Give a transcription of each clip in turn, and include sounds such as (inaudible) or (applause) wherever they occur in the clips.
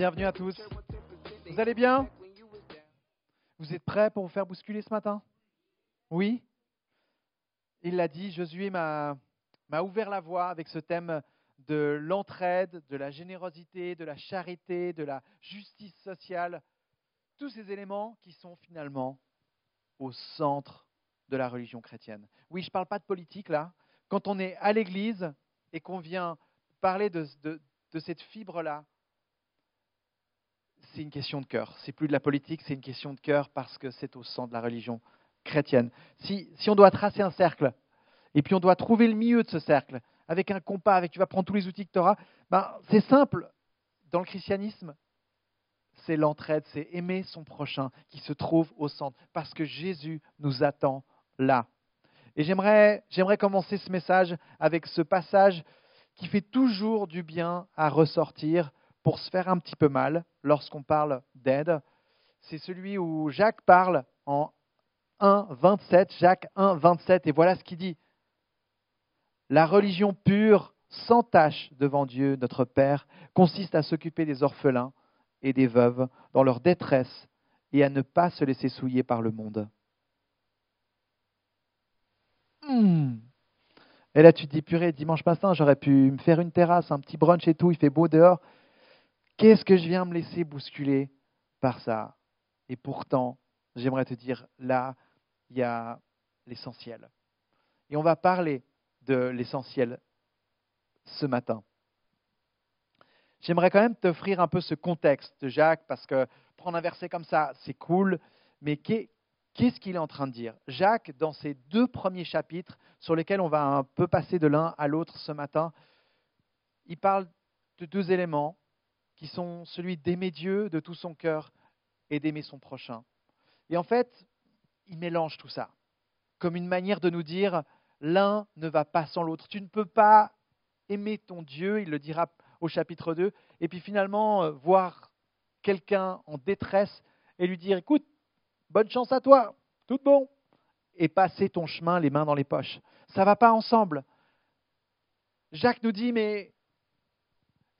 Bienvenue à tous. Vous allez bien? Vous êtes prêts pour vous faire bousculer ce matin? Oui? Il l'a dit, Josué m'a ouvert la voie avec ce thème de l'entraide, de la générosité, de la charité, de la justice sociale, tous ces éléments qui sont finalement au centre de la religion chrétienne. Oui, je ne parle pas de politique là. Quand on est à l'église et qu'on vient parler de, cette fibre-là, c'est une question de cœur. C'est plus de la politique, c'est une question de cœur parce que c'est au centre de la religion chrétienne. Si, on doit tracer un cercle, et puis on doit trouver le milieu de ce cercle, avec un compas, avec tu vas prendre tous les outils que tu auras, ben, c'est simple. Dans le christianisme, c'est l'entraide, c'est aimer son prochain qui se trouve au centre, parce que Jésus nous attend là. Et j'aimerais, j'aimerais commencer ce message avec ce passage qui fait toujours du bien à ressortir pour se faire un petit peu mal lorsqu'on parle d'aide. C'est celui où Jacques parle en 1, 27, Jacques 1, 27, et voilà ce qu'il dit. La religion pure, sans tache devant Dieu, notre Père, consiste à s'occuper des orphelins et des veuves dans leur détresse et à ne pas se laisser souiller par le monde. Hmm. Et là, tu te dis, purée, dimanche matin, j'aurais pu me faire une terrasse, un petit brunch et tout, il fait beau dehors. Qu'est-ce que je viens me laisser bousculer par ça? Et pourtant, j'aimerais te dire, là, il y a l'essentiel. Et on va parler de l'essentiel ce matin. J'aimerais quand même t'offrir un peu ce contexte, Jacques, parce que prendre un verset comme ça, c'est cool, mais qu'est-ce qu'il est en train de dire? Jacques, dans ses deux premiers chapitres, sur lesquels on va un peu passer de l'un à l'autre ce matin, il parle de deux éléments qui sont celui d'aimer Dieu de tout son cœur et d'aimer son prochain. Et en fait, il mélange tout ça, comme une manière de nous dire, l'un ne va pas sans l'autre. Tu ne peux pas aimer ton Dieu, il le dira au chapitre 2, et puis finalement euh, voir quelqu'un en détresse et lui dire, écoute, bonne chance à toi, tout bon, et passer ton chemin les mains dans les poches. Ça ne va pas ensemble. Jacques nous dit, mais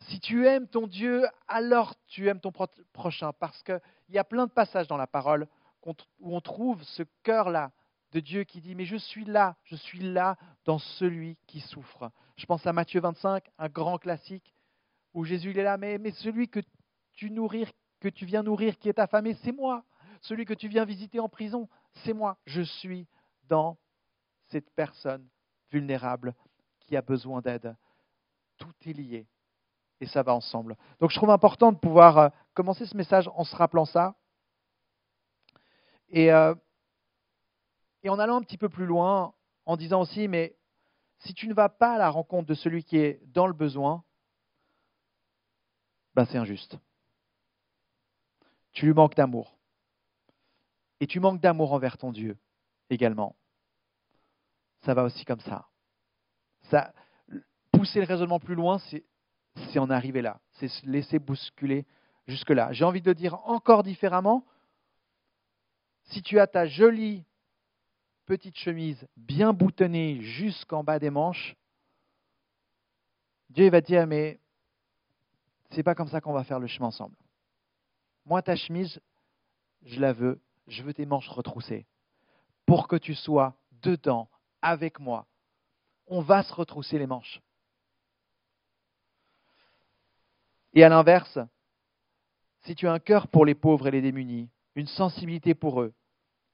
si tu aimes ton Dieu, alors tu aimes ton prochain, parce qu'il y a plein de passages dans la parole où on trouve ce cœur-là de Dieu qui dit, mais je suis là, je suis là dans celui qui souffre. Je pense à Matthieu 25, un grand classique où Jésus est là, mais, celui que tu viens nourrir, qui est affamé, c'est moi. Celui que tu viens visiter en prison, c'est moi. Je suis dans cette personne vulnérable qui a besoin d'aide. Tout est lié et ça va ensemble. Donc je trouve important de pouvoir euh, commencer ce message en se rappelant ça. Et, euh, et en allant un petit peu plus loin, en disant aussi, mais si tu ne vas pas à la rencontre de celui qui est dans le besoin, ben c'est injuste. Tu lui manques d'amour. Et tu manques d'amour envers ton Dieu également. Ça va aussi comme ça pousser le raisonnement plus loin, c'est en arriver là. C'est se laisser bousculer jusque-là. J'ai envie de dire encore différemment. Si tu as ta jolie petite chemise bien boutonnée jusqu'en bas des manches, Dieu va te dire, mais c'est pas comme ça qu'on va faire le chemin ensemble. Moi, ta chemise, je la veux, je veux tes manches retroussées pour que tu sois dedans avec moi. On va se retrousser les manches. Et à l'inverse, si tu as un cœur pour les pauvres et les démunis, une sensibilité pour eux,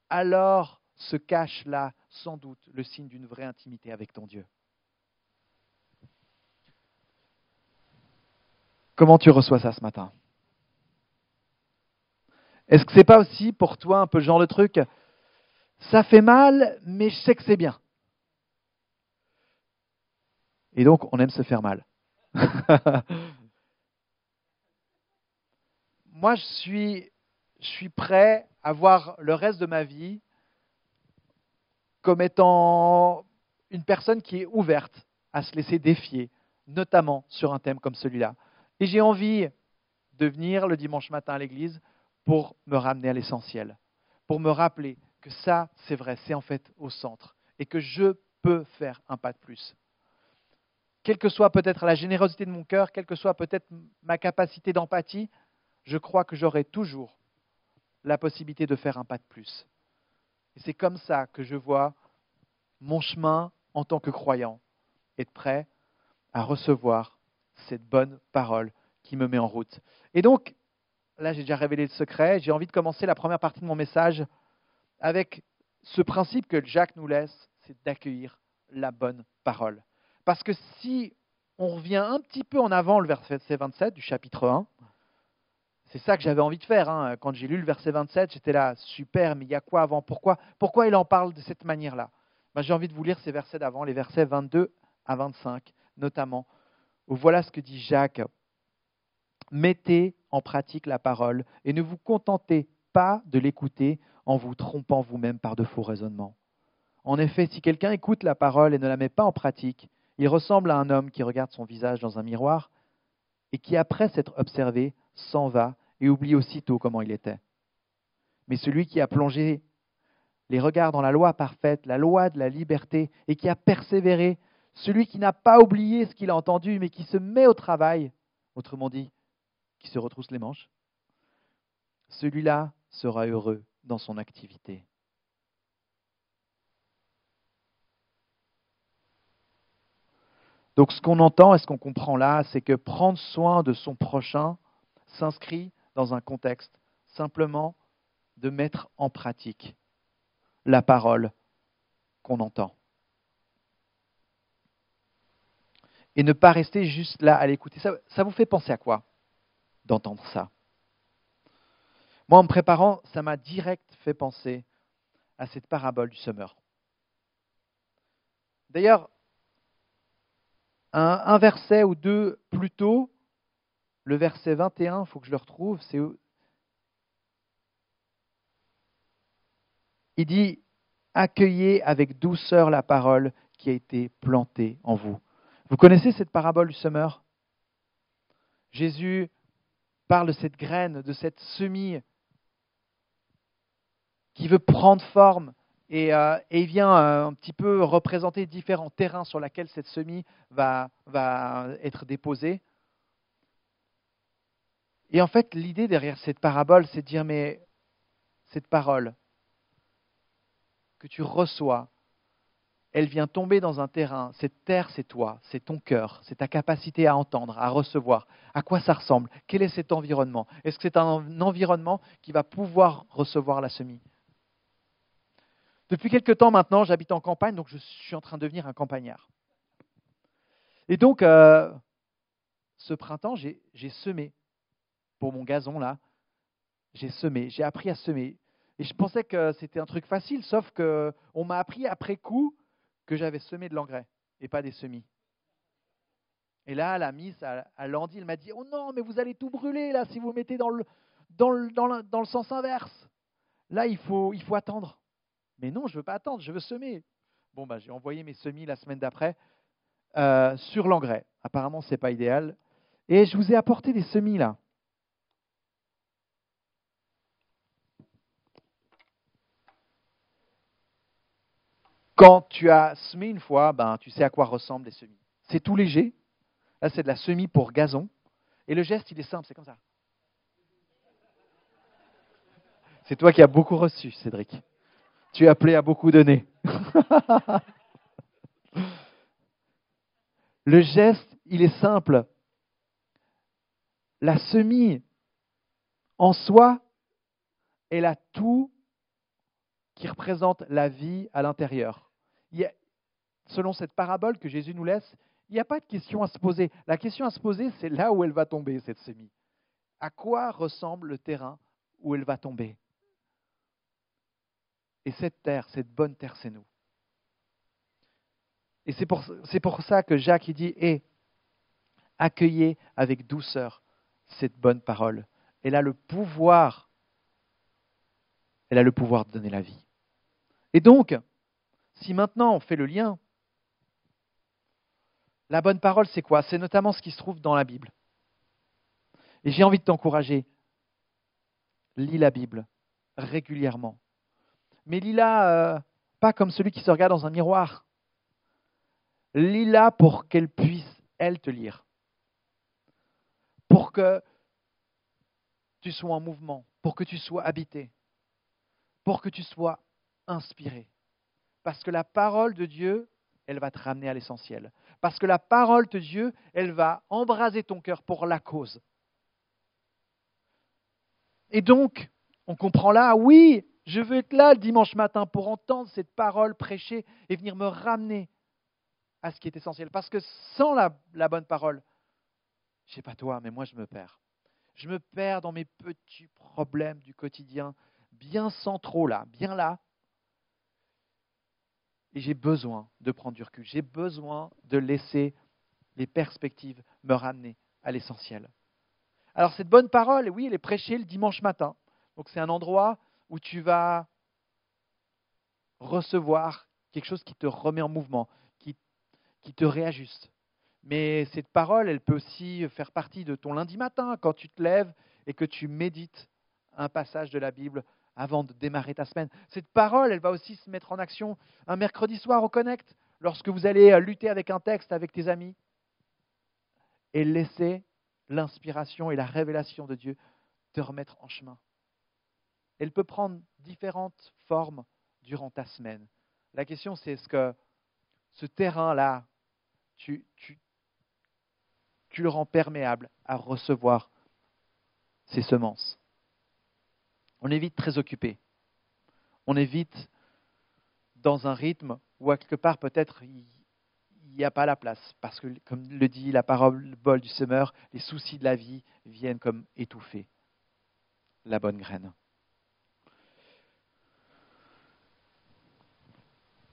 alors se cache là sans doute le signe d'une vraie intimité avec ton Dieu. Comment tu reçois ça ce matin? Est-ce que ce n'est pas aussi pour toi un peu le genre de truc Ça fait mal, mais je sais que c'est bien. Et donc, on aime se faire mal. (laughs) Moi, je suis, prêt à voir le reste de ma vie comme étant une personne qui est ouverte à se laisser défier, notamment sur un thème comme celui-là. Et j'ai envie de venir le dimanche matin à l'église pour me ramener à l'essentiel, pour me rappeler que ça, c'est vrai, c'est en fait au centre, et que je peux faire un pas de plus. Quelle que soit peut-être la générosité de mon cœur, quelle que soit peut-être ma capacité d'empathie, je crois que j'aurai toujours la possibilité de faire un pas de plus. Et c'est comme ça que je vois mon chemin en tant que croyant, être prêt à recevoir cette bonne parole qui me met en route. Et donc, là j'ai déjà révélé le secret, j'ai envie de commencer la première partie de mon message avec ce principe que Jacques nous laisse, c'est d'accueillir la bonne parole. Parce que si on revient un petit peu en avant le verset 27 du chapitre 1, c'est ça que j'avais envie de faire. Hein. Quand j'ai lu le verset 27, j'étais là, super, mais il y a quoi avant? Pourquoi, pourquoi il en parle de cette manière-là? Ben, J'ai envie de vous lire ces versets d'avant, les versets 22 à 25 notamment, voilà ce que dit Jacques. Mettez en pratique la parole et ne vous contentez pas de l'écouter en vous trompant vous-même par de faux raisonnements. En effet, si quelqu'un écoute la parole et ne la met pas en pratique, il ressemble à un homme qui regarde son visage dans un miroir et qui, après s'être observé, s'en va et oublie aussitôt comment il était. Mais celui qui a plongé les regards dans la loi parfaite, la loi de la liberté, et qui a persévéré, celui qui n'a pas oublié ce qu'il a entendu, mais qui se met au travail, autrement dit, qui se retrousse les manches, celui-là sera heureux dans son activité. Donc ce qu'on entend et ce qu'on comprend là, c'est que prendre soin de son prochain s'inscrit dans un contexte simplement de mettre en pratique la parole qu'on entend. Et ne pas rester juste là à l'écouter. Ça, vous fait penser à quoi d'entendre ça? Moi, en me préparant, ça m'a direct fait penser à cette parabole du semeur. D'ailleurs, un, verset ou deux plus tôt, le verset 21, il faut que je le retrouve, c'est il dit Accueillez avec douceur la parole qui a été plantée en vous. Vous connaissez cette parabole du semeur? Jésus parle de cette graine, de cette semis qui veut prendre forme, euh, et, il vient euh, un petit peu représenter différents terrains sur lesquels cette semis va, va être déposée. Et en fait, l'idée derrière cette parabole, c'est de dire, mais cette parole que tu reçois, elle vient tomber dans un terrain. Cette terre, c'est toi, c'est ton cœur, c'est ta capacité à entendre, à recevoir. À quoi ça ressemble? Quel est cet environnement? Est-ce que c'est un environnement qui va pouvoir recevoir la semis? Depuis quelque temps maintenant, j'habite en campagne, donc je suis en train de devenir un campagnard. Et donc, euh, ce printemps, j'ai semé pour mon gazon là. J'ai semé, j'ai appris à semer. Et je pensais que c'était un truc facile, sauf qu'on m'a appris après coup que j'avais semé de l'engrais et pas des semis. Et là, la miss à, elle m'a dit Oh non, mais vous allez tout brûler là si vous mettez dans le, dans le, dans le, sens inverse. Là, il faut, il faut attendre. Mais non, je ne veux pas attendre, je veux semer. Bon, bah, j'ai envoyé mes semis la semaine d'après euh, sur l'engrais. Apparemment, ce n'est pas idéal. Et je vous ai apporté des semis là. Quand tu as semé une fois, ben, tu sais à quoi ressemblent les semis. C'est tout léger. Là, c'est de la semis pour gazon. Et le geste, il est simple, c'est comme ça. C'est toi qui as beaucoup reçu, Cédric. Tu es appelé à beaucoup donner. (laughs) Le geste, il est simple. La semis en soi, elle a tout qui représente la vie à l'intérieur. Selon cette parabole que Jésus nous laisse, il n'y a pas de question à se poser. La question à se poser, c'est là où elle va tomber, cette semis. À quoi ressemble le terrain où elle va tomber? Et cette terre, cette bonne terre, c'est nous. Et c'est pour, ça que Jacques il dit Eh, accueillez avec douceur cette bonne parole. Elle a le pouvoir, elle a le pouvoir de donner la vie. Et donc, si maintenant on fait le lien, la bonne parole, c'est quoi? C'est notamment ce qui se trouve dans la Bible. Et j'ai envie de t'encourager. Lis la Bible régulièrement mais lis-la euh, pas comme celui qui se regarde dans un miroir. Lis-la pour qu'elle puisse, elle, te lire. Pour que tu sois en mouvement, pour que tu sois habité, pour que tu sois inspiré. Parce que la parole de Dieu, elle va te ramener à l'essentiel. Parce que la parole de Dieu, elle va embraser ton cœur pour la cause. Et donc, on comprend là, oui, je veux être là le dimanche matin pour entendre cette parole prêchée et venir me ramener à ce qui est essentiel. Parce que sans la, bonne parole, je ne sais pas toi, mais moi je me perds. Je me perds dans mes petits problèmes du quotidien, bien centraux là, bien là. Et j'ai besoin de prendre du recul. J'ai besoin de laisser les perspectives me ramener à l'essentiel. Alors cette bonne parole, oui, elle est prêchée le dimanche matin. Donc c'est un endroit où tu vas recevoir quelque chose qui te remet en mouvement, qui, qui te réajuste. Mais cette parole, elle peut aussi faire partie de ton lundi matin, quand tu te lèves et que tu médites un passage de la Bible avant de démarrer ta semaine. Cette parole, elle va aussi se mettre en action un mercredi soir au Connect, lorsque vous allez lutter avec un texte avec tes amis, et laisser l'inspiration et la révélation de Dieu te remettre en chemin. Elle peut prendre différentes formes durant ta semaine. La question, c'est est-ce que ce terrain-là, tu, tu le rends perméable à recevoir ces semences? On est vite très occupé. On est vite dans un rythme où, à quelque part, peut-être, il n'y a pas la place. Parce que, comme le dit la parole bol du semeur, les soucis de la vie viennent comme étouffer la bonne graine.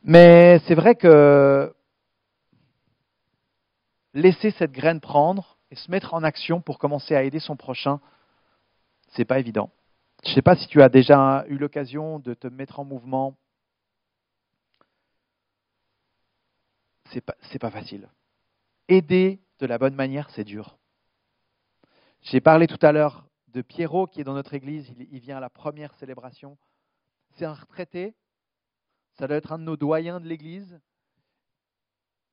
Mais c'est vrai que laisser cette graine prendre et se mettre en action pour commencer à aider son prochain, c'est pas évident. Je ne sais pas si tu as déjà eu l'occasion de te mettre en mouvement. C'est pas, pas facile. Aider de la bonne manière, c'est dur. J'ai parlé tout à l'heure de Pierrot qui est dans notre église. Il, vient à la première célébration. C'est un retraité. Ça doit être un de nos doyens de l'église.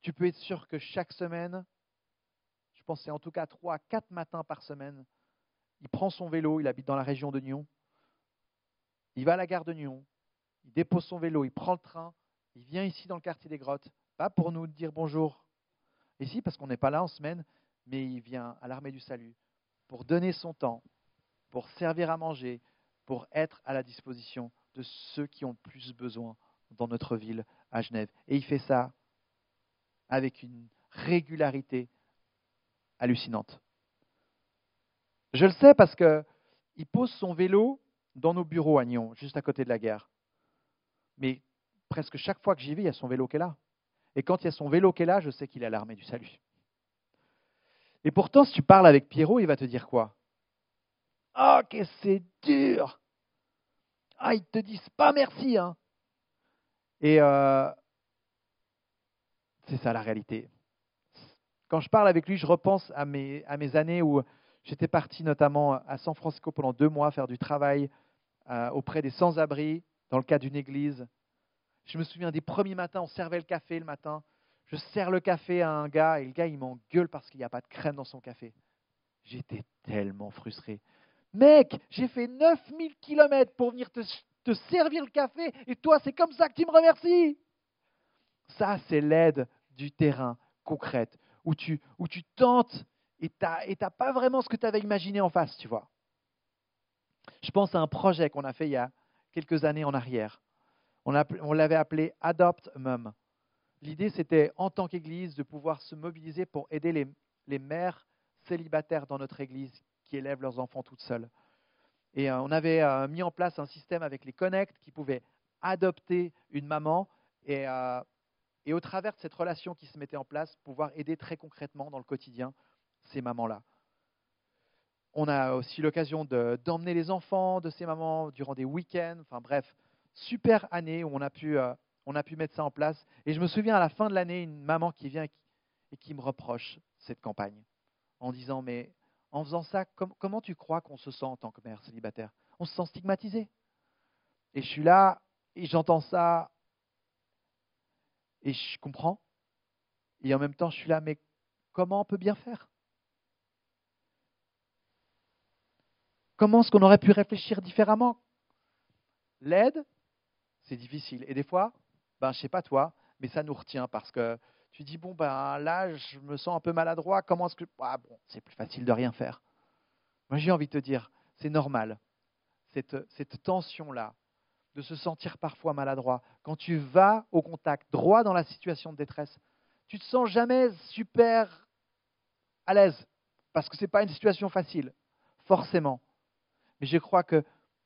Tu peux être sûr que chaque semaine, je pense c'est en tout cas trois, quatre matins par semaine, il prend son vélo, il habite dans la région de Nyon, il va à la gare de Nyon, il dépose son vélo, il prend le train, il vient ici dans le quartier des grottes, pas pour nous dire bonjour, ici parce qu'on n'est pas là en semaine, mais il vient à l'armée du salut pour donner son temps, pour servir à manger, pour être à la disposition de ceux qui ont plus besoin dans notre ville à Genève. Et il fait ça avec une régularité hallucinante. Je le sais parce qu'il pose son vélo dans nos bureaux à Nyon, juste à côté de la gare. Mais presque chaque fois que j'y vais, il y a son vélo qui est là. Et quand il y a son vélo qui est là, je sais qu'il est à l'armée du salut. Et pourtant, si tu parles avec Pierrot, il va te dire quoi? Ah, que c'est dur Ah, ils te disent pas merci, hein Et euh, c'est ça la réalité. Quand je parle avec lui, je repense à mes années où j'étais parti notamment à San Francisco pendant deux mois faire du travail euh, auprès des sans-abri dans le cadre d'une église. Je me souviens des premiers matins, on servait le café le matin. Je sers le café à un gars et le gars il m'engueule parce qu'il n'y a pas de crème dans son café. J'étais tellement frustré. Mec, j'ai fait 9000 kilomètres pour venir te, te servir le café et toi c'est comme ça que tu me remercies. Ça c'est l'aide du terrain concrète, où tu, où tu tentes et tu n'as pas vraiment ce que tu avais imaginé en face, tu vois. Je pense à un projet qu'on a fait il y a quelques années en arrière. On, l'avait appelé Adopt Mum. L'idée, c'était en tant qu'Église de pouvoir se mobiliser pour aider les, mères célibataires dans notre Église qui élèvent leurs enfants toutes seules. Et euh, on avait euh, mis en place un système avec les Connect qui pouvaient adopter une maman et euh, et au travers de cette relation qui se mettait en place, pouvoir aider très concrètement dans le quotidien ces mamans-là. On a aussi l'occasion d'emmener les enfants de ces mamans durant des week-ends. Enfin bref, super année où on a, pu, euh, on a pu mettre ça en place. Et je me souviens à la fin de l'année, une maman qui vient et qui, me reproche cette campagne en disant, mais en faisant ça, comment tu crois qu'on se sent en tant que mère célibataire? On se sent stigmatisé. Et je suis là et j'entends ça et je comprends. Et en même temps, je suis là, mais comment on peut bien faire? Comment est-ce qu'on aurait pu réfléchir différemment? L'aide, c'est difficile. Et des fois, ben, je sais pas toi, mais ça nous retient parce que tu dis, bon, ben, là, je me sens un peu maladroit, comment est-ce que... Ah, bon, c'est plus facile de rien faire. Moi, j'ai envie de te dire, c'est normal, cette, cette tension-là, de se sentir parfois maladroit. Quand tu vas au contact, droit dans la situation de détresse, tu te sens jamais super à l'aise, parce que ce n'est pas une situation facile, forcément. Mais je crois que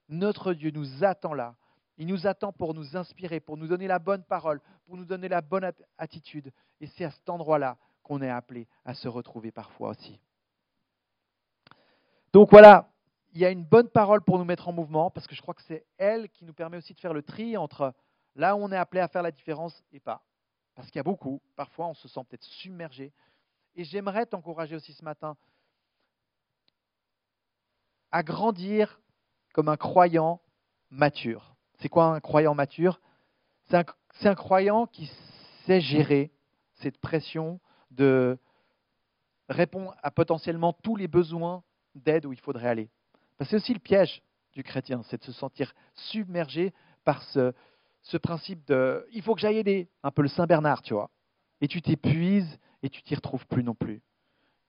notre Dieu nous attend là. Il nous attend pour nous inspirer, pour nous donner la bonne parole, pour nous donner la bonne attitude. Et c'est à cet endroit-là qu'on est appelé à se retrouver parfois aussi. Donc voilà, il y a une bonne parole pour nous mettre en mouvement, parce que je crois que c'est elle qui nous permet aussi de faire le tri entre là où on est appelé à faire la différence et pas. Parce qu'il y a beaucoup, parfois on se sent peut-être submergé. Et j'aimerais t'encourager aussi ce matin à grandir comme un croyant mature. C'est quoi un croyant mature? C'est un, croyant qui sait gérer cette pression de répondre à potentiellement tous les besoins d'aide où il faudrait aller. C'est aussi le piège du chrétien, c'est de se sentir submergé par ce, ce principe de il faut que j'aille aider, un peu le Saint Bernard, tu vois. Et tu t'épuises et tu t'y retrouves plus non plus.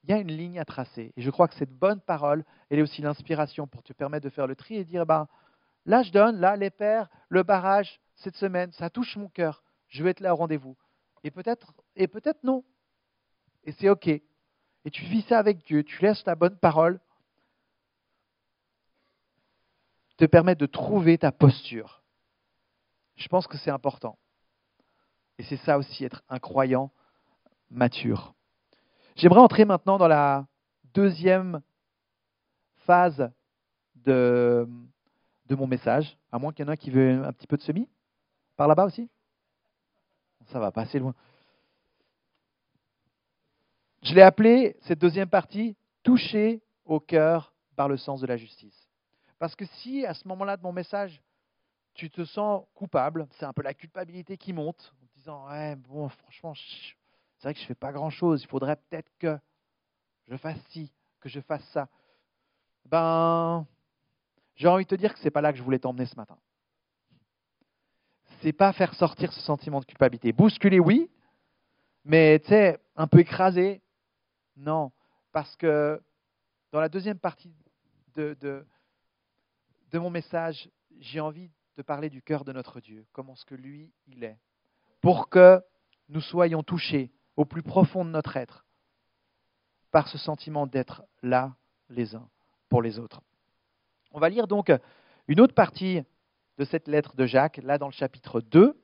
Il y a une ligne à tracer. Et je crois que cette bonne parole, elle est aussi l'inspiration pour te permettre de faire le tri et dire ben, là, je donne, là, les pères, le barrage, cette semaine, ça touche mon cœur. Je vais être là au rendez-vous. Et peut-être, et peut-être non. Et c'est OK. Et tu vis ça avec Dieu, tu laisses la bonne parole te permettre de trouver ta posture. Je pense que c'est important. Et c'est ça aussi, être un croyant mature. J'aimerais entrer maintenant dans la deuxième phase de, mon message, à moins qu'il y en ait un qui veut un petit peu de semis. Par là-bas aussi? Ça va pas assez loin. Je l'ai appelé, cette deuxième partie, toucher au cœur par le sens de la justice. Parce que si à ce moment-là de mon message, tu te sens coupable, c'est un peu la culpabilité qui monte, en disant Ouais, bon, franchement, c'est vrai que je ne fais pas grand-chose, il faudrait peut-être que je fasse ci, que je fasse ça. Ben, j'ai envie de te dire que ce n'est pas là que je voulais t'emmener ce matin. C'est pas faire sortir ce sentiment de culpabilité. Bousculer, oui, mais tu sais, un peu écrasé, non. Parce que dans la deuxième partie de, de, de mon message, j'ai envie de parler du cœur de notre Dieu, comment ce que lui, il est, pour que nous soyons touchés au plus profond de notre être par ce sentiment d'être là les uns pour les autres. On va lire donc une autre partie de cette lettre de Jacques, là dans le chapitre 2,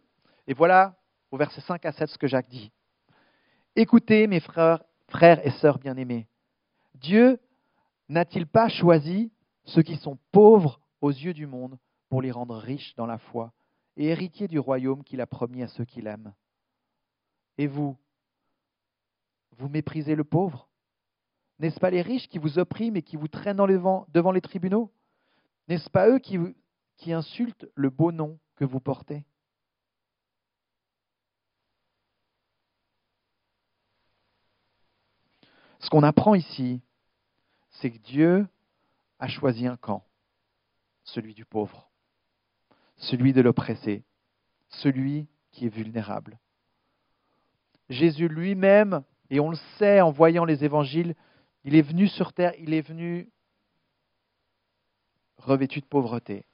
et voilà au verset 5 à 7 ce que Jacques dit. Écoutez mes frères, frères et sœurs bien-aimés, Dieu n'a-t-il pas choisi ceux qui sont pauvres aux yeux du monde pour les rendre riches dans la foi et héritiers du royaume qu'il a promis à ceux qui l'aiment? Et vous, vous méprisez le pauvre. N'est-ce pas les riches qui vous oppriment et qui vous traînent devant les tribunaux? N'est-ce pas eux qui insultent le beau nom que vous portez? Ce qu'on apprend ici, c'est que Dieu a choisi un camp celui du pauvre, celui de l'oppressé, celui qui est vulnérable. Jésus lui-même, et on le sait en voyant les évangiles, il est venu sur terre, il est venu revêtu de pauvreté.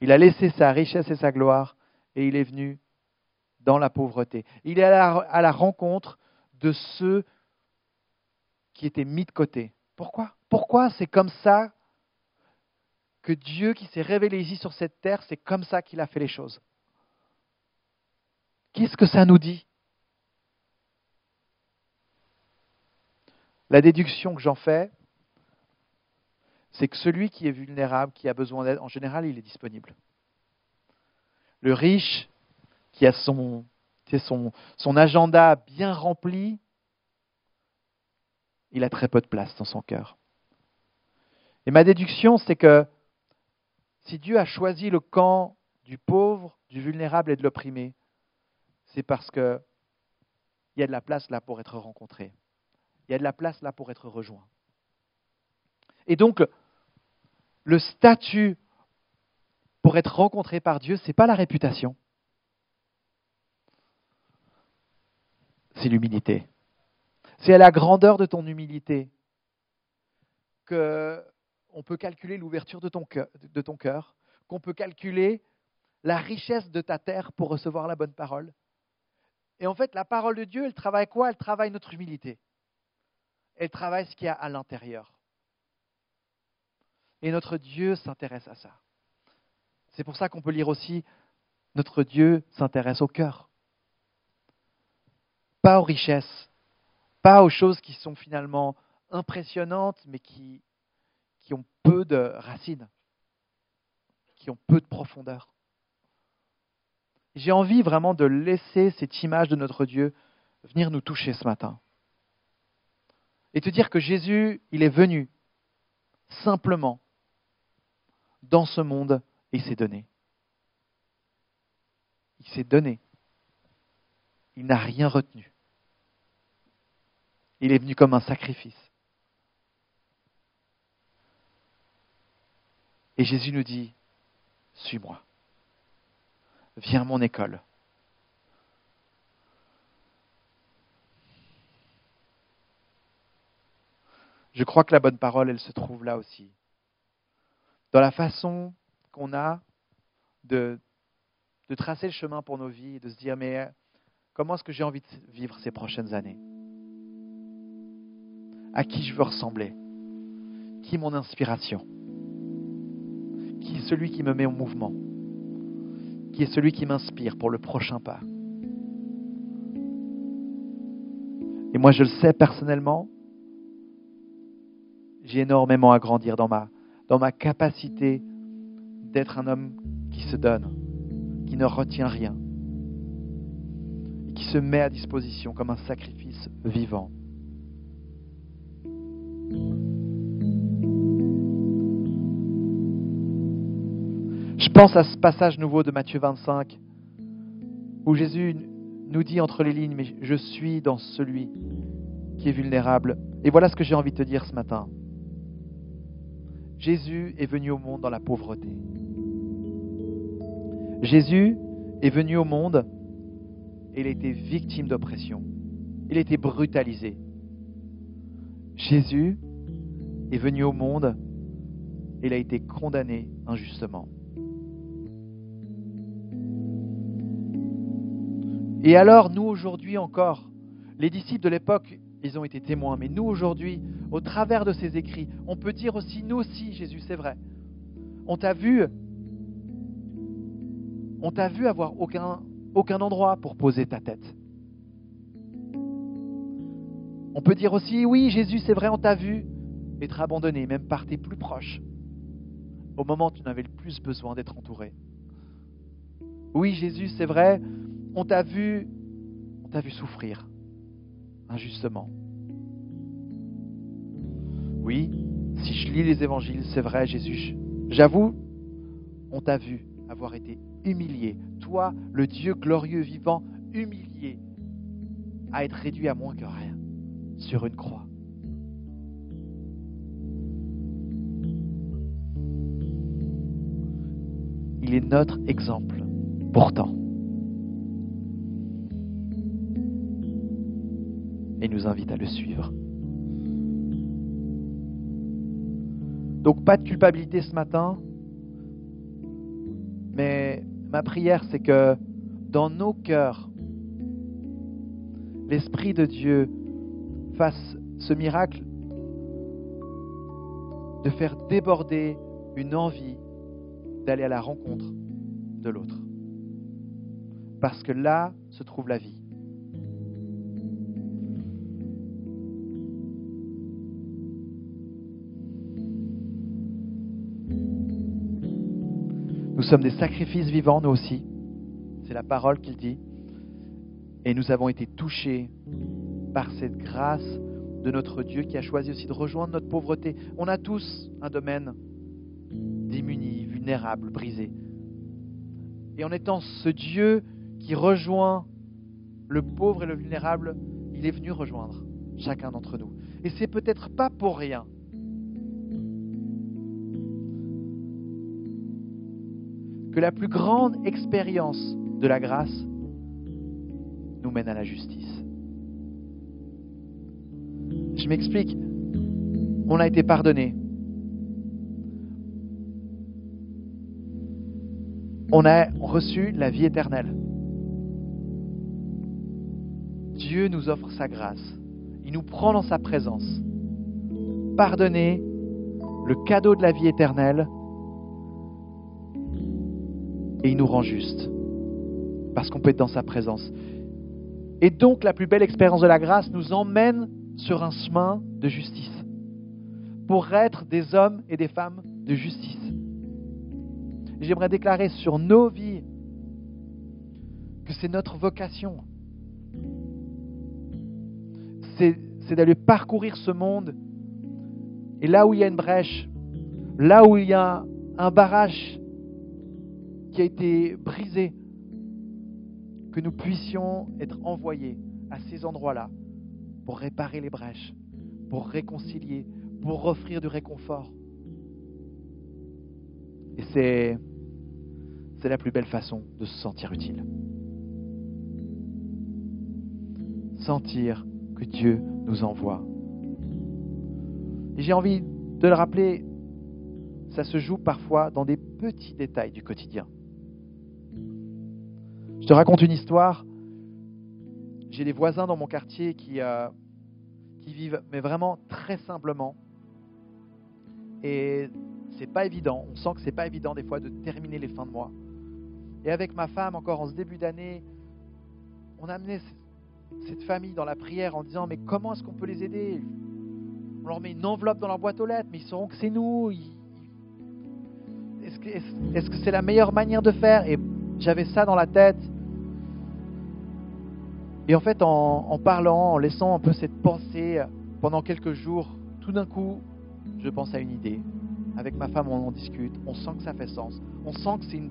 Il a laissé sa richesse et sa gloire, et il est venu dans la pauvreté. Il est à la, rencontre de ceux qui étaient mis de côté. Pourquoi? Pourquoi c'est comme ça que Dieu qui s'est révélé ici sur cette terre, c'est comme ça qu'il a fait les choses? Qu'est-ce que ça nous dit? La déduction que j'en fais, c'est que celui qui est vulnérable, qui a besoin d'aide, en général, il est disponible. Le riche, qui a son, agenda bien rempli, il a très peu de place dans son cœur. Et ma déduction, c'est que si Dieu a choisi le camp du pauvre, du vulnérable et de l'opprimé, c'est parce qu'il y a de la place là pour être rencontré. Il y a de la place là pour être rejoint. Et donc, le statut pour être rencontré par Dieu, ce n'est pas la réputation. C'est l'humilité. C'est à la grandeur de ton humilité qu'on peut calculer l'ouverture de ton cœur, qu'on peut calculer la richesse de ta terre pour recevoir la bonne parole. Et en fait, la parole de Dieu, elle travaille quoi? Elle travaille notre humilité. Elle travaille ce qu'il y a à l'intérieur. Et notre Dieu s'intéresse à ça. C'est pour ça qu'on peut lire aussi, notre Dieu s'intéresse au cœur. Pas aux richesses, pas aux choses qui sont finalement impressionnantes, mais qui, qui ont peu de racines, qui ont peu de profondeur. J'ai envie vraiment de laisser cette image de notre Dieu venir nous toucher ce matin. Et te dire que Jésus, il est venu simplement dans ce monde et s'est donné. Il s'est donné. Il n'a rien retenu. Il est venu comme un sacrifice. Et Jésus nous dit, suis-moi viens à mon école. Je crois que la bonne parole, elle se trouve là aussi. Dans la façon qu'on a de, tracer le chemin pour nos vies, de se dire, mais comment est-ce que j'ai envie de vivre ces prochaines années? À qui je veux ressembler? Qui est mon inspiration? Qui est celui qui me met en mouvement? Qui est celui qui m'inspire pour le prochain pas? Et moi, je le sais personnellement, j'ai énormément à grandir dans ma, dans ma capacité d'être un homme qui se donne, qui ne retient rien, qui se met à disposition comme un sacrifice vivant. pense à ce passage nouveau de Matthieu 25, où Jésus nous dit entre les lignes, mais je suis dans celui qui est vulnérable. Et voilà ce que j'ai envie de te dire ce matin. Jésus est venu au monde dans la pauvreté. Jésus est venu au monde et il a été victime d'oppression. Il a été brutalisé. Jésus est venu au monde et il a été condamné injustement. Et alors, nous aujourd'hui encore, les disciples de l'époque, ils ont été témoins, mais nous aujourd'hui, au travers de ces écrits, on peut dire aussi, nous aussi, Jésus, c'est vrai, on t'a vu, on t'a vu avoir aucun, aucun endroit pour poser ta tête. On peut dire aussi, oui, Jésus, c'est vrai, on t'a vu être abandonné, même par tes plus proches, au moment où tu n'avais le plus besoin d'être entouré. Oui, Jésus, c'est vrai, on t'a vu, on t'a vu souffrir injustement. Oui, si je lis les évangiles, c'est vrai, Jésus, j'avoue, on t'a vu avoir été humilié. Toi, le Dieu glorieux vivant, humilié, à être réduit à moins que rien sur une croix. Il est notre exemple, pourtant. Et nous invite à le suivre. Donc pas de culpabilité ce matin, mais ma prière c'est que dans nos cœurs, l'Esprit de Dieu fasse ce miracle de faire déborder une envie d'aller à la rencontre de l'autre. Parce que là se trouve la vie. Nous sommes des sacrifices vivants, nous aussi. C'est la parole qu'il dit. Et nous avons été touchés par cette grâce de notre Dieu qui a choisi aussi de rejoindre notre pauvreté. On a tous un domaine démuni, vulnérable, brisé. Et en étant ce Dieu qui rejoint le pauvre et le vulnérable, il est venu rejoindre chacun d'entre nous. Et c'est peut-être pas pour rien que la plus grande expérience de la grâce nous mène à la justice. Je m'explique. On a été pardonné. On a reçu la vie éternelle. Dieu nous offre sa grâce. Il nous prend dans sa présence. Pardonner, le cadeau de la vie éternelle, et il nous rend juste, parce qu'on peut être dans sa présence. Et donc la plus belle expérience de la grâce nous emmène sur un chemin de justice, pour être des hommes et des femmes de justice. J'aimerais déclarer sur nos vies que c'est notre vocation. C'est d'aller parcourir ce monde et là où il y a une brèche, là où il y a un barrage qui a été brisé, que nous puissions être envoyés à ces endroits-là pour réparer les brèches, pour réconcilier, pour offrir du réconfort. Et c'est, c'est la plus belle façon de se sentir utile. Sentir que Dieu nous envoie. Et j'ai envie de le rappeler, ça se joue parfois dans des petits détails du quotidien. Je te raconte une histoire. J'ai des voisins dans mon quartier qui, euh, qui vivent, mais vraiment très simplement. Et c'est pas évident. On sent que c'est pas évident des fois de terminer les fins de mois. Et avec ma femme, encore en ce début d'année, on a amené cette famille dans la prière en disant Mais comment est-ce qu'on peut les aider? On leur met une enveloppe dans leur boîte aux lettres, mais ils sauront que c'est nous. Est-ce que c'est la meilleure manière de faire? Et j'avais ça dans la tête. Et en fait, en, parlant, en laissant un peu cette pensée pendant quelques jours, tout d'un coup, je pense à une idée. Avec ma femme, on en discute, on sent que ça fait sens, on sent que c'est une,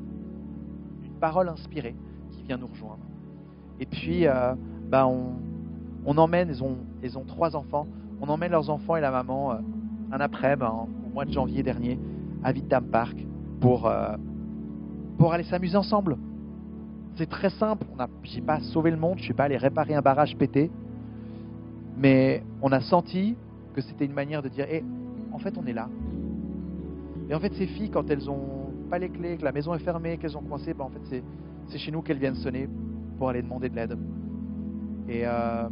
parole inspirée qui vient nous rejoindre. Et puis, euh, bah, on, emmène, ils ont, ont trois enfants, on emmène leurs enfants et la maman euh, un après-midi, au mois de janvier dernier, à Vitam Park pour, euh, pour aller s'amuser ensemble. C'est très simple. Je n'ai pas sauvé le monde, je suis pas allé réparer un barrage pété. Mais on a senti que c'était une manière de dire hey, en fait, on est là. Et en fait, ces filles, quand elles ont pas les clés, que la maison est fermée, qu'elles ont coincé, ben, en fait, c'est chez nous qu'elles viennent sonner pour aller demander de l'aide. Et, euh,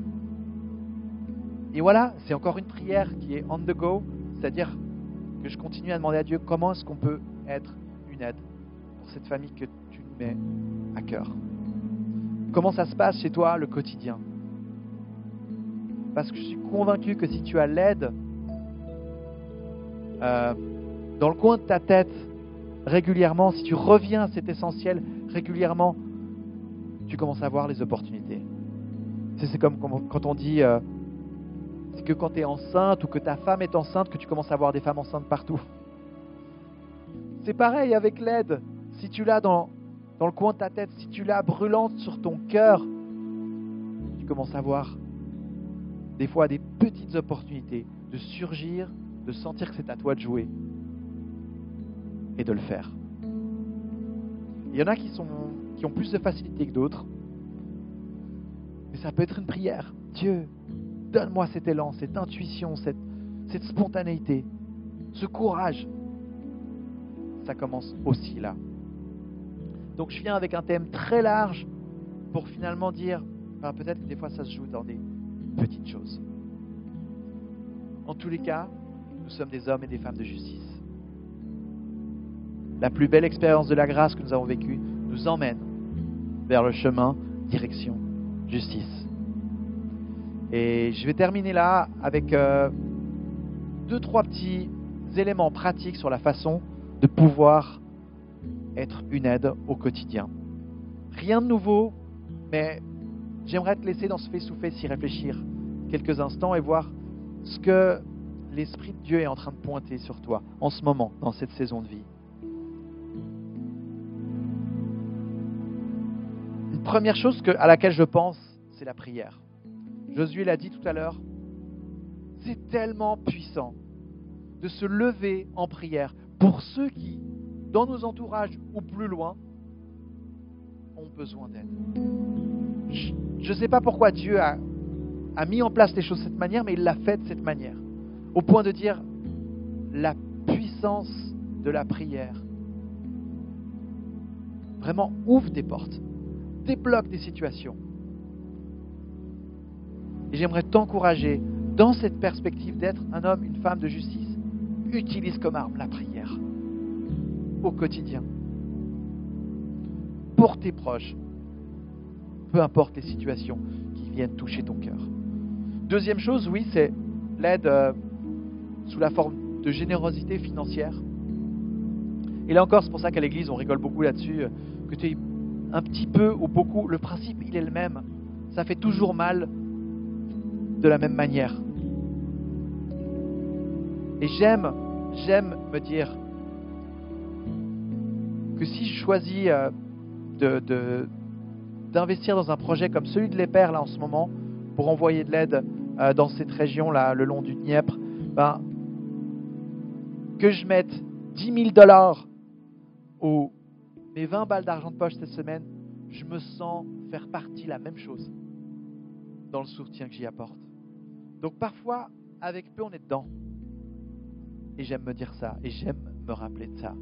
et voilà, c'est encore une prière qui est on the go, c'est-à-dire que je continue à demander à Dieu comment est-ce qu'on peut être une aide pour cette famille que à cœur. Comment ça se passe chez toi le quotidien? Parce que je suis convaincu que si tu as l'aide euh, dans le coin de ta tête régulièrement, si tu reviens à cet essentiel régulièrement, tu commences à voir les opportunités. C'est comme quand on dit euh, c'est que quand tu es enceinte ou que ta femme est enceinte que tu commences à voir des femmes enceintes partout. C'est pareil avec l'aide. Si tu l'as dans, dans le coin de ta tête, si tu l'as brûlante sur ton cœur, tu commences à voir des fois des petites opportunités de surgir, de sentir que c'est à toi de jouer et de le faire. Il y en a qui, sont, qui ont plus de facilité que d'autres, mais ça peut être une prière. Dieu, donne-moi cet élan, cette intuition, cette, cette spontanéité, ce courage. Ça commence aussi là. Donc je viens avec un thème très large pour finalement dire, ben, peut-être que des fois ça se joue dans des petites choses. En tous les cas, nous sommes des hommes et des femmes de justice. La plus belle expérience de la grâce que nous avons vécue nous emmène vers le chemin, direction, justice. Et je vais terminer là avec euh, deux, trois petits éléments pratiques sur la façon de pouvoir être une aide au quotidien. Rien de nouveau, mais j'aimerais te laisser dans ce fait sous s'y réfléchir quelques instants et voir ce que l'Esprit de Dieu est en train de pointer sur toi en ce moment, dans cette saison de vie. Une première chose à laquelle je pense, c'est la prière. Josué l'a dit tout à l'heure, c'est tellement puissant de se lever en prière pour ceux qui dans nos entourages ou plus loin, ont besoin d'aide. Je ne sais pas pourquoi Dieu a, mis en place les choses de cette manière, mais il l'a fait de cette manière. Au point de dire la puissance de la prière. Vraiment, ouvre des portes, débloque des situations. Et j'aimerais t'encourager dans cette perspective d'être un homme, une femme de justice. Utilise comme arme la prière au quotidien. Pour tes proches, peu importe les situations qui viennent toucher ton cœur. Deuxième chose, oui, c'est l'aide euh, sous la forme de générosité financière. Et là encore, c'est pour ça qu'à l'église, on rigole beaucoup là-dessus, euh, que tu es un petit peu ou beaucoup, le principe, il est le même. Ça fait toujours mal de la même manière. Et j'aime, j'aime me dire que si je choisis euh, d'investir dans un projet comme celui de l'EPER là en ce moment, pour envoyer de l'aide euh, dans cette région-là, le long du Dniepr, ben, que je mette 10 000 dollars ou mes 20 balles d'argent de poche cette semaine, je me sens faire partie la même chose dans le soutien que j'y apporte. Donc parfois, avec peu, on est dedans. Et j'aime me dire ça, et j'aime me rappeler de ça.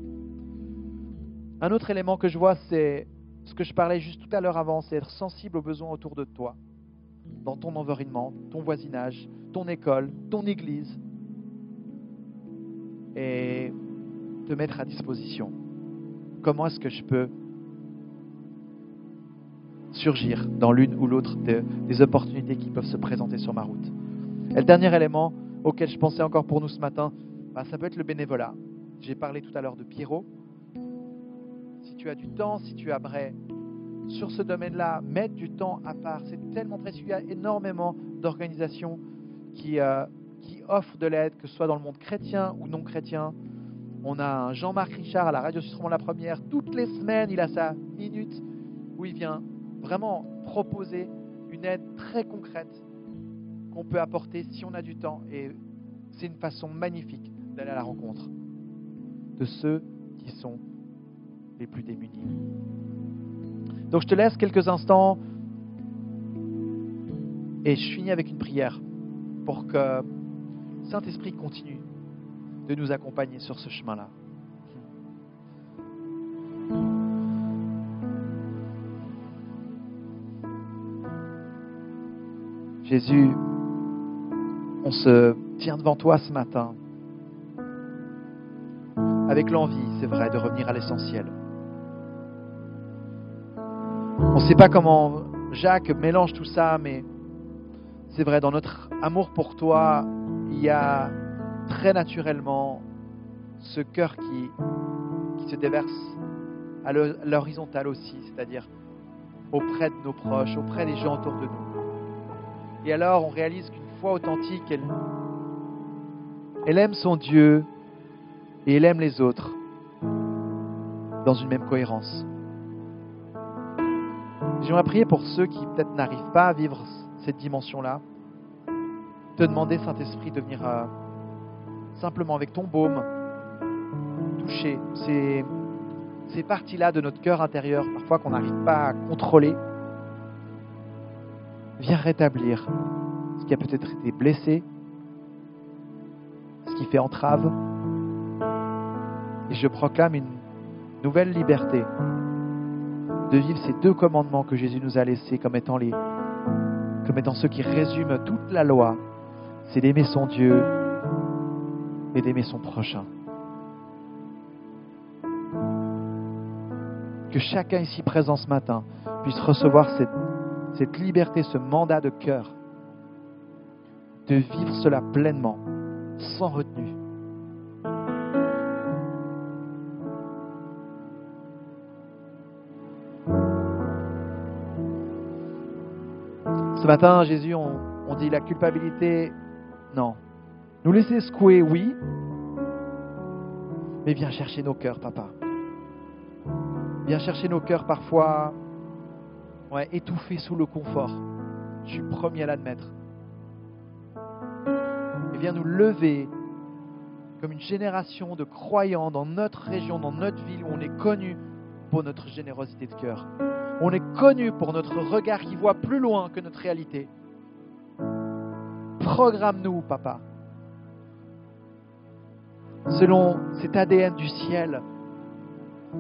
Un autre élément que je vois, c'est ce que je parlais juste tout à l'heure avant, c'est être sensible aux besoins autour de toi, dans ton environnement, ton voisinage, ton école, ton église, et te mettre à disposition. Comment est-ce que je peux surgir dans l'une ou l'autre des opportunités qui peuvent se présenter sur ma route? Et le dernier élément auquel je pensais encore pour nous ce matin, bah, ça peut être le bénévolat. J'ai parlé tout à l'heure de Pierrot. Tu as du temps, si tu aimerais sur ce domaine-là mettre du temps à part, c'est tellement précieux. Il y a énormément d'organisations qui, euh, qui offrent de l'aide, que ce soit dans le monde chrétien ou non chrétien. On a Jean-Marc Richard à la radio Suisse la première. Toutes les semaines, il a sa minute où il vient vraiment proposer une aide très concrète qu'on peut apporter si on a du temps. Et c'est une façon magnifique d'aller à la rencontre de ceux qui sont les plus démunis. Donc je te laisse quelques instants et je finis avec une prière pour que Saint-Esprit continue de nous accompagner sur ce chemin-là. Jésus, on se tient devant toi ce matin avec l'envie, c'est vrai, de revenir à l'essentiel. On ne sait pas comment Jacques mélange tout ça, mais c'est vrai, dans notre amour pour toi, il y a très naturellement ce cœur qui, se déverse à l'horizontale aussi, c'est-à-dire auprès de nos proches, auprès des gens autour de nous. Et alors on réalise qu'une foi authentique, elle aime son Dieu et elle aime les autres dans une même cohérence. J'aimerais prier pour ceux qui peut-être n'arrivent pas à vivre cette dimension-là. Te demander, Saint-Esprit, de venir euh, simplement avec ton baume toucher ces, ces parties-là de notre cœur intérieur, parfois qu'on n'arrive pas à contrôler. Viens rétablir ce qui a peut-être été blessé, ce qui fait entrave. Et je proclame une nouvelle liberté de vivre ces deux commandements que Jésus nous a laissés comme étant, les, comme étant ceux qui résument toute la loi. C'est d'aimer son Dieu et d'aimer son prochain. Que chacun ici présent ce matin puisse recevoir cette, cette liberté, ce mandat de cœur de vivre cela pleinement, sans retenue. Ce matin, Jésus, on, dit la culpabilité, non. Nous laisser secouer, oui, mais viens chercher nos cœurs, papa. Viens chercher nos cœurs parfois ouais, étouffés sous le confort. Je suis premier à l'admettre. Et viens nous lever comme une génération de croyants dans notre région, dans notre ville, où on est connu pour notre générosité de cœur. On est connu pour notre regard qui voit plus loin que notre réalité. Programme-nous, papa, selon cet ADN du ciel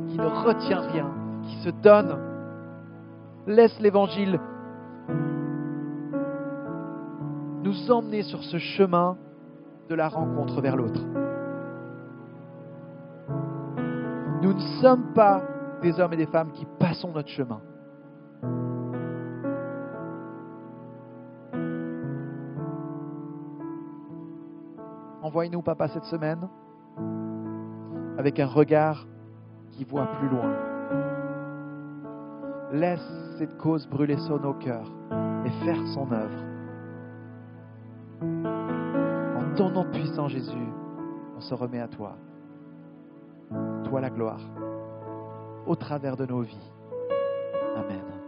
qui ne retient rien, qui se donne. Laisse l'Évangile nous emmener sur ce chemin de la rencontre vers l'autre. Nous ne sommes pas des hommes et des femmes qui passons notre chemin. Envoie-nous, papa, cette semaine avec un regard qui voit plus loin. Laisse cette cause brûler sur nos cœurs et faire son œuvre. En ton nom puissant, Jésus, on se remet à toi. Toi la gloire, au travers de nos vies. Amen.